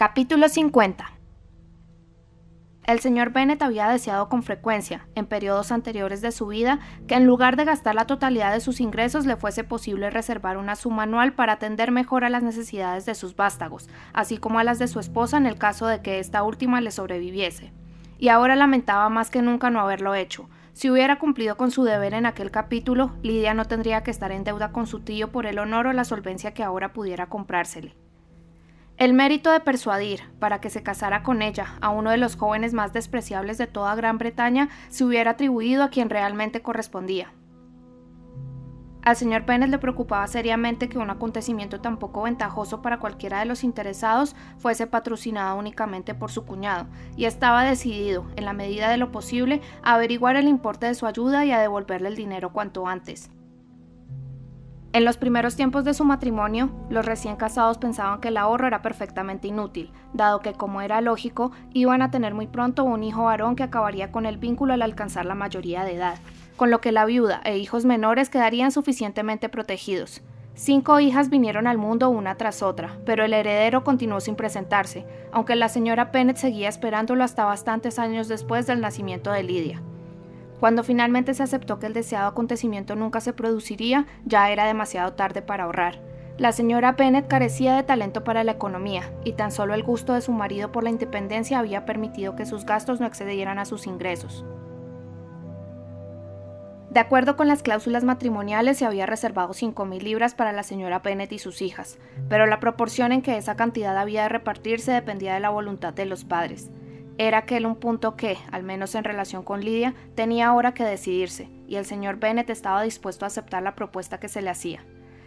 Capítulo 50 el señor Bennett había deseado con frecuencia, en periodos anteriores de su vida, que en lugar de gastar la totalidad de sus ingresos le fuese posible reservar una suma anual para atender mejor a las necesidades de sus vástagos, así como a las de su esposa en el caso de que esta última le sobreviviese. Y ahora lamentaba más que nunca no haberlo hecho. Si hubiera cumplido con su deber en aquel capítulo, Lidia no tendría que estar en deuda con su tío por el honor o la solvencia que ahora pudiera comprársele. El mérito de persuadir para que se casara con ella a uno de los jóvenes más despreciables de toda Gran Bretaña se hubiera atribuido a quien realmente correspondía. Al señor Pérez le preocupaba seriamente que un acontecimiento tan poco ventajoso para cualquiera de los interesados fuese patrocinado únicamente por su cuñado, y estaba decidido, en la medida de lo posible, a averiguar el importe de su ayuda y a devolverle el dinero cuanto antes. En los primeros tiempos de su matrimonio, los recién casados pensaban que el ahorro era perfectamente inútil, dado que, como era lógico, iban a tener muy pronto un hijo varón que acabaría con el vínculo al alcanzar la mayoría de edad, con lo que la viuda e hijos menores quedarían suficientemente protegidos. Cinco hijas vinieron al mundo una tras otra, pero el heredero continuó sin presentarse, aunque la señora Pennett seguía esperándolo hasta bastantes años después del nacimiento de Lidia. Cuando finalmente se aceptó que el deseado acontecimiento nunca se produciría, ya era demasiado tarde para ahorrar. La señora Bennett carecía de talento para la economía, y tan solo el gusto de su marido por la independencia había permitido que sus gastos no excedieran a sus ingresos. De acuerdo con las cláusulas matrimoniales, se había reservado 5.000 libras para la señora Bennett y sus hijas, pero la proporción en que esa cantidad había de repartirse dependía de la voluntad de los padres. Era aquel un punto que, al menos en relación con Lidia, tenía ahora que decidirse, y el señor Bennett estaba dispuesto a aceptar la propuesta que se le hacía.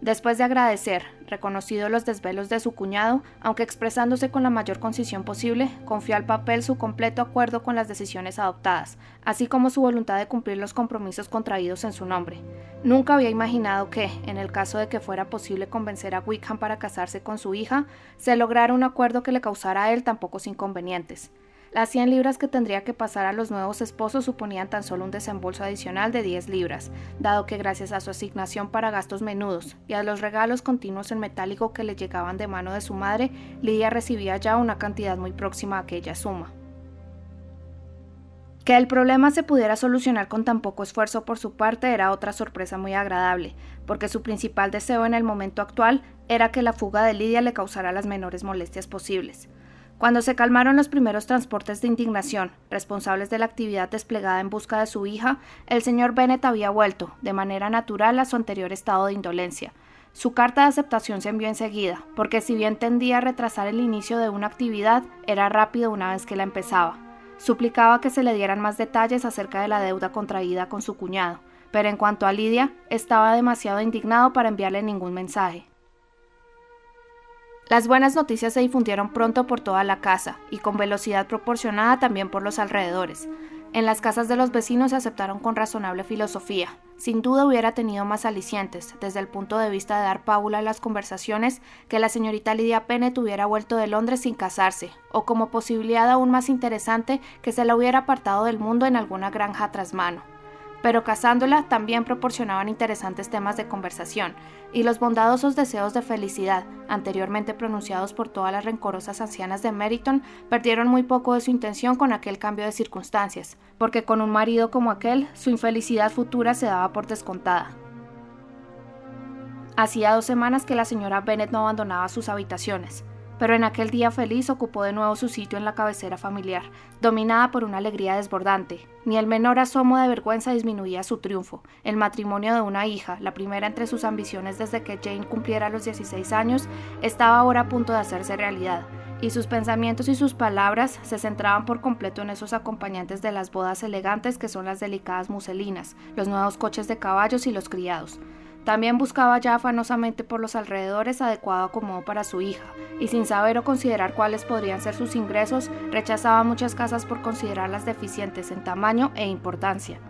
Después de agradecer, reconocido los desvelos de su cuñado, aunque expresándose con la mayor concisión posible, confió al papel su completo acuerdo con las decisiones adoptadas, así como su voluntad de cumplir los compromisos contraídos en su nombre. Nunca había imaginado que, en el caso de que fuera posible convencer a Wickham para casarse con su hija, se lograra un acuerdo que le causara a él tan pocos inconvenientes. Las 100 libras que tendría que pasar a los nuevos esposos suponían tan solo un desembolso adicional de 10 libras, dado que gracias a su asignación para gastos menudos y a los regalos continuos en metálico que le llegaban de mano de su madre, Lidia recibía ya una cantidad muy próxima a aquella suma. Que el problema se pudiera solucionar con tan poco esfuerzo por su parte era otra sorpresa muy agradable, porque su principal deseo en el momento actual era que la fuga de Lidia le causara las menores molestias posibles. Cuando se calmaron los primeros transportes de indignación, responsables de la actividad desplegada en busca de su hija, el señor Bennett había vuelto, de manera natural, a su anterior estado de indolencia. Su carta de aceptación se envió enseguida, porque si bien tendía a retrasar el inicio de una actividad, era rápido una vez que la empezaba. Suplicaba que se le dieran más detalles acerca de la deuda contraída con su cuñado, pero en cuanto a Lidia, estaba demasiado indignado para enviarle ningún mensaje. Las buenas noticias se difundieron pronto por toda la casa y con velocidad proporcionada también por los alrededores. En las casas de los vecinos se aceptaron con razonable filosofía. Sin duda hubiera tenido más alicientes, desde el punto de vista de dar pábula a las conversaciones, que la señorita Lidia Pennett hubiera vuelto de Londres sin casarse, o como posibilidad aún más interesante que se la hubiera apartado del mundo en alguna granja tras mano pero casándola también proporcionaban interesantes temas de conversación, y los bondadosos deseos de felicidad, anteriormente pronunciados por todas las rencorosas ancianas de Meriton, perdieron muy poco de su intención con aquel cambio de circunstancias, porque con un marido como aquel, su infelicidad futura se daba por descontada. Hacía dos semanas que la señora Bennet no abandonaba sus habitaciones, pero en aquel día feliz ocupó de nuevo su sitio en la cabecera familiar, dominada por una alegría desbordante. Ni el menor asomo de vergüenza disminuía su triunfo. El matrimonio de una hija, la primera entre sus ambiciones desde que Jane cumpliera los 16 años, estaba ahora a punto de hacerse realidad, y sus pensamientos y sus palabras se centraban por completo en esos acompañantes de las bodas elegantes que son las delicadas muselinas, los nuevos coches de caballos y los criados. También buscaba ya afanosamente por los alrededores adecuado acomodo para su hija, y sin saber o considerar cuáles podrían ser sus ingresos, rechazaba muchas casas por considerarlas deficientes en tamaño e importancia.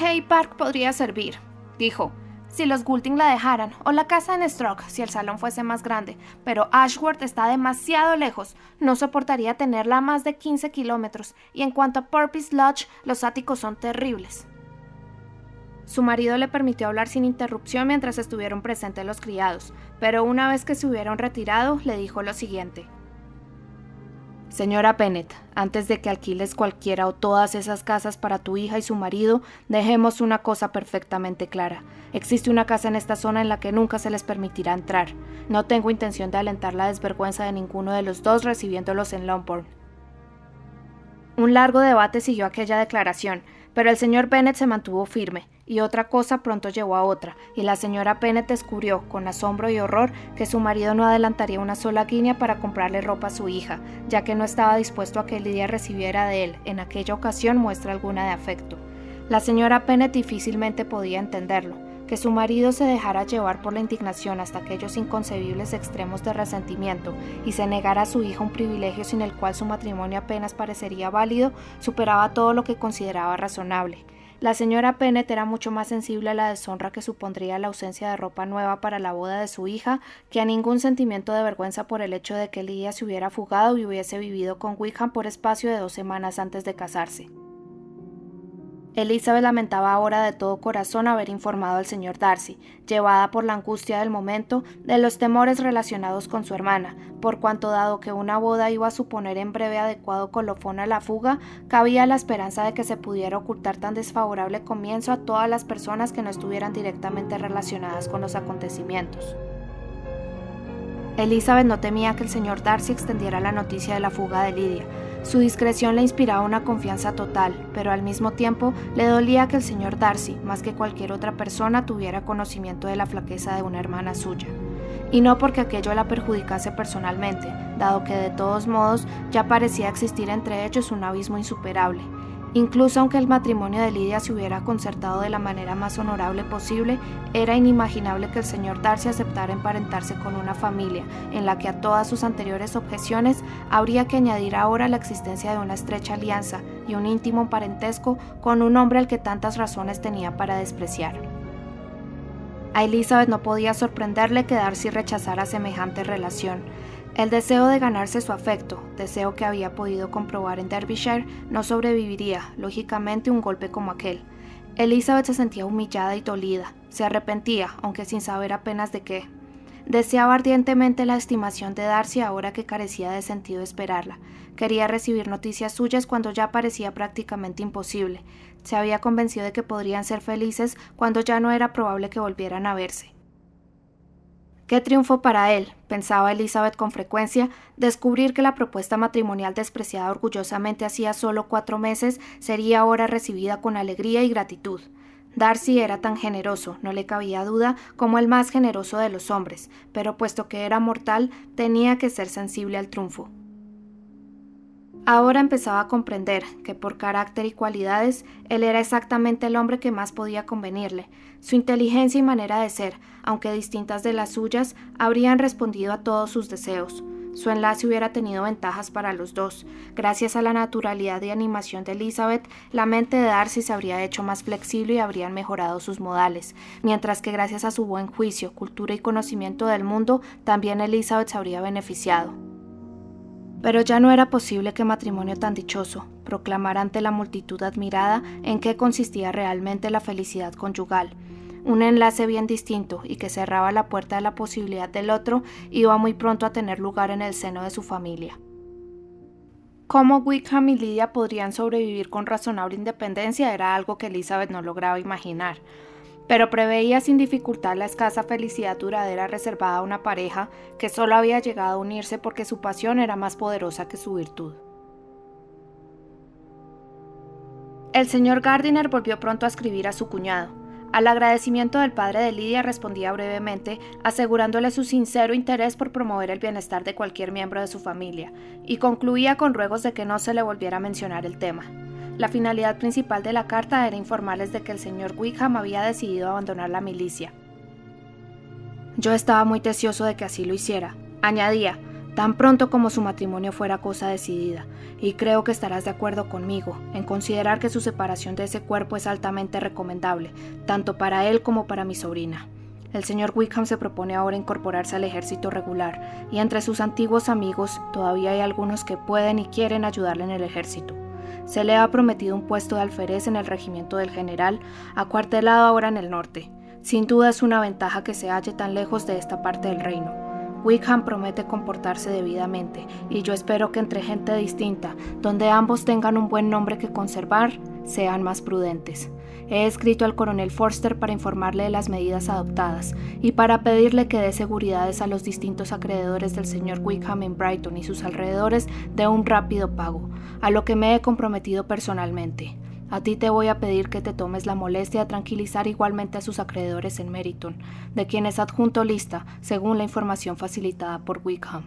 Hay Park podría servir, dijo, si los Gulting la dejaran, o la casa en Stroke si el salón fuese más grande, pero Ashworth está demasiado lejos, no soportaría tenerla a más de 15 kilómetros, y en cuanto a Purpose Lodge, los áticos son terribles. Su marido le permitió hablar sin interrupción mientras estuvieron presentes los criados, pero una vez que se hubieron retirado, le dijo lo siguiente. Señora Bennett, antes de que alquiles cualquiera o todas esas casas para tu hija y su marido, dejemos una cosa perfectamente clara. Existe una casa en esta zona en la que nunca se les permitirá entrar. No tengo intención de alentar la desvergüenza de ninguno de los dos recibiéndolos en Longbourn. Un largo debate siguió aquella declaración, pero el señor Bennett se mantuvo firme, y otra cosa pronto llevó a otra, y la señora Bennett descubrió, con asombro y horror, que su marido no adelantaría una sola guinea para comprarle ropa a su hija, ya que no estaba dispuesto a que Lidia recibiera de él, en aquella ocasión, muestra alguna de afecto. La señora Bennett difícilmente podía entenderlo, que su marido se dejara llevar por la indignación hasta aquellos inconcebibles extremos de resentimiento y se negara a su hija un privilegio sin el cual su matrimonio apenas parecería válido, superaba todo lo que consideraba razonable. La señora Pennet era mucho más sensible a la deshonra que supondría la ausencia de ropa nueva para la boda de su hija que a ningún sentimiento de vergüenza por el hecho de que Lidia se hubiera fugado y hubiese vivido con Wickham por espacio de dos semanas antes de casarse. Elizabeth lamentaba ahora de todo corazón haber informado al señor Darcy, llevada por la angustia del momento, de los temores relacionados con su hermana, por cuanto dado que una boda iba a suponer en breve adecuado colofón a la fuga, cabía la esperanza de que se pudiera ocultar tan desfavorable comienzo a todas las personas que no estuvieran directamente relacionadas con los acontecimientos. Elizabeth no temía que el señor Darcy extendiera la noticia de la fuga de Lidia, su discreción le inspiraba una confianza total, pero al mismo tiempo le dolía que el señor Darcy, más que cualquier otra persona, tuviera conocimiento de la flaqueza de una hermana suya. Y no porque aquello la perjudicase personalmente, dado que de todos modos ya parecía existir entre ellos un abismo insuperable, Incluso aunque el matrimonio de Lidia se hubiera concertado de la manera más honorable posible, era inimaginable que el señor Darcy aceptara emparentarse con una familia en la que a todas sus anteriores objeciones habría que añadir ahora la existencia de una estrecha alianza y un íntimo parentesco con un hombre al que tantas razones tenía para despreciar. A Elizabeth no podía sorprenderle que Darcy rechazara semejante relación, el deseo de ganarse su afecto, deseo que había podido comprobar en Derbyshire, no sobreviviría, lógicamente, un golpe como aquel. Elizabeth se sentía humillada y dolida, se arrepentía, aunque sin saber apenas de qué. Deseaba ardientemente la estimación de Darcy ahora que carecía de sentido esperarla. Quería recibir noticias suyas cuando ya parecía prácticamente imposible. Se había convencido de que podrían ser felices cuando ya no era probable que volvieran a verse. Qué triunfo para él, pensaba Elizabeth con frecuencia, descubrir que la propuesta matrimonial despreciada orgullosamente hacía solo cuatro meses sería ahora recibida con alegría y gratitud. Darcy era tan generoso, no le cabía duda, como el más generoso de los hombres, pero puesto que era mortal, tenía que ser sensible al triunfo. Ahora empezaba a comprender que por carácter y cualidades él era exactamente el hombre que más podía convenirle. Su inteligencia y manera de ser, aunque distintas de las suyas, habrían respondido a todos sus deseos. Su enlace hubiera tenido ventajas para los dos. Gracias a la naturalidad y animación de Elizabeth, la mente de Darcy se habría hecho más flexible y habrían mejorado sus modales, mientras que gracias a su buen juicio, cultura y conocimiento del mundo, también Elizabeth se habría beneficiado. Pero ya no era posible que matrimonio tan dichoso proclamara ante la multitud admirada en qué consistía realmente la felicidad conyugal. Un enlace bien distinto y que cerraba la puerta de la posibilidad del otro iba muy pronto a tener lugar en el seno de su familia. Cómo Wickham y Lydia podrían sobrevivir con razonable independencia era algo que Elizabeth no lograba imaginar pero preveía sin dificultad la escasa felicidad duradera reservada a una pareja que solo había llegado a unirse porque su pasión era más poderosa que su virtud. El señor Gardiner volvió pronto a escribir a su cuñado. Al agradecimiento del padre de Lidia respondía brevemente, asegurándole su sincero interés por promover el bienestar de cualquier miembro de su familia, y concluía con ruegos de que no se le volviera a mencionar el tema. La finalidad principal de la carta era informarles de que el señor Wickham había decidido abandonar la milicia. Yo estaba muy deseoso de que así lo hiciera. Añadía, tan pronto como su matrimonio fuera cosa decidida, y creo que estarás de acuerdo conmigo en considerar que su separación de ese cuerpo es altamente recomendable, tanto para él como para mi sobrina. El señor Wickham se propone ahora incorporarse al ejército regular, y entre sus antiguos amigos todavía hay algunos que pueden y quieren ayudarle en el ejército. Se le ha prometido un puesto de alférez en el regimiento del general, acuartelado ahora en el norte. Sin duda es una ventaja que se halle tan lejos de esta parte del reino. Wickham promete comportarse debidamente, y yo espero que entre gente distinta, donde ambos tengan un buen nombre que conservar, sean más prudentes. He escrito al coronel Forster para informarle de las medidas adoptadas y para pedirle que dé seguridades a los distintos acreedores del señor Wickham en Brighton y sus alrededores de un rápido pago, a lo que me he comprometido personalmente. A ti te voy a pedir que te tomes la molestia de tranquilizar igualmente a sus acreedores en Meriton, de quienes adjunto lista, según la información facilitada por Wickham.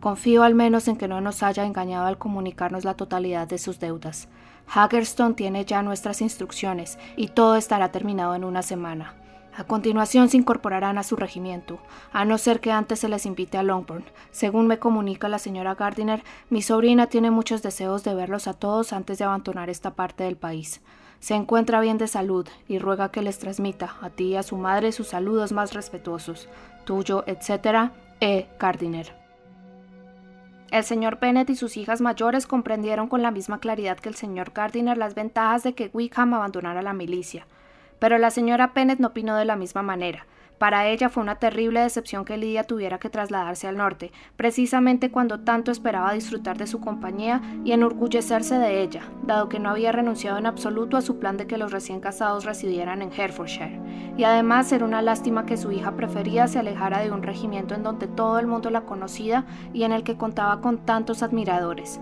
Confío al menos en que no nos haya engañado al comunicarnos la totalidad de sus deudas. Haggerstone tiene ya nuestras instrucciones y todo estará terminado en una semana. A continuación se incorporarán a su regimiento, a no ser que antes se les invite a Longbourn. Según me comunica la señora Gardiner, mi sobrina tiene muchos deseos de verlos a todos antes de abandonar esta parte del país. Se encuentra bien de salud y ruega que les transmita a ti y a su madre sus saludos más respetuosos. Tuyo, etc. E. Gardiner. El señor Bennet y sus hijas mayores comprendieron con la misma claridad que el señor Gardiner las ventajas de que Wickham abandonara la milicia, pero la señora Bennet no opinó de la misma manera. Para ella fue una terrible decepción que Lidia tuviera que trasladarse al norte, precisamente cuando tanto esperaba disfrutar de su compañía y enorgullecerse de ella, dado que no había renunciado en absoluto a su plan de que los recién casados residieran en Herefordshire. Y además era una lástima que su hija preferida se alejara de un regimiento en donde todo el mundo la conocía y en el que contaba con tantos admiradores.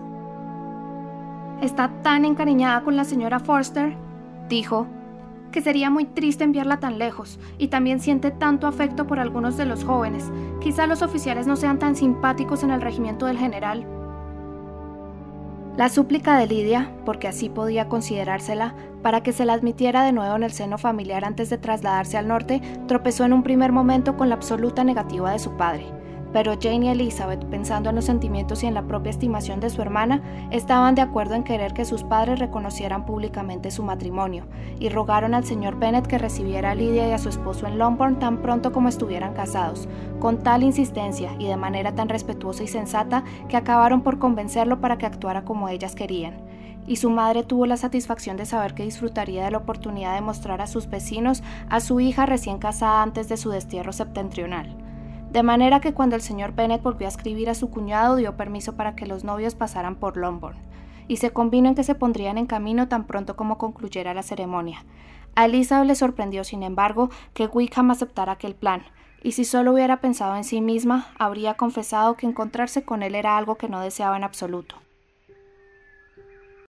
Está tan encariñada con la señora Forster, dijo, que sería muy triste enviarla tan lejos, y también siente tanto afecto por algunos de los jóvenes. Quizá los oficiales no sean tan simpáticos en el regimiento del general. La súplica de Lidia, porque así podía considerársela, para que se la admitiera de nuevo en el seno familiar antes de trasladarse al norte, tropezó en un primer momento con la absoluta negativa de su padre pero Jane y Elizabeth, pensando en los sentimientos y en la propia estimación de su hermana, estaban de acuerdo en querer que sus padres reconocieran públicamente su matrimonio, y rogaron al señor Bennet que recibiera a Lydia y a su esposo en Longbourn tan pronto como estuvieran casados, con tal insistencia y de manera tan respetuosa y sensata que acabaron por convencerlo para que actuara como ellas querían y su madre tuvo la satisfacción de saber que disfrutaría de la oportunidad de mostrar a sus vecinos a su hija recién casada antes de su destierro septentrional. De manera que cuando el señor Bennet volvió a escribir a su cuñado dio permiso para que los novios pasaran por Longbourn, y se convino en que se pondrían en camino tan pronto como concluyera la ceremonia. A Elizabeth le sorprendió, sin embargo, que Wickham aceptara aquel plan, y si solo hubiera pensado en sí misma, habría confesado que encontrarse con él era algo que no deseaba en absoluto.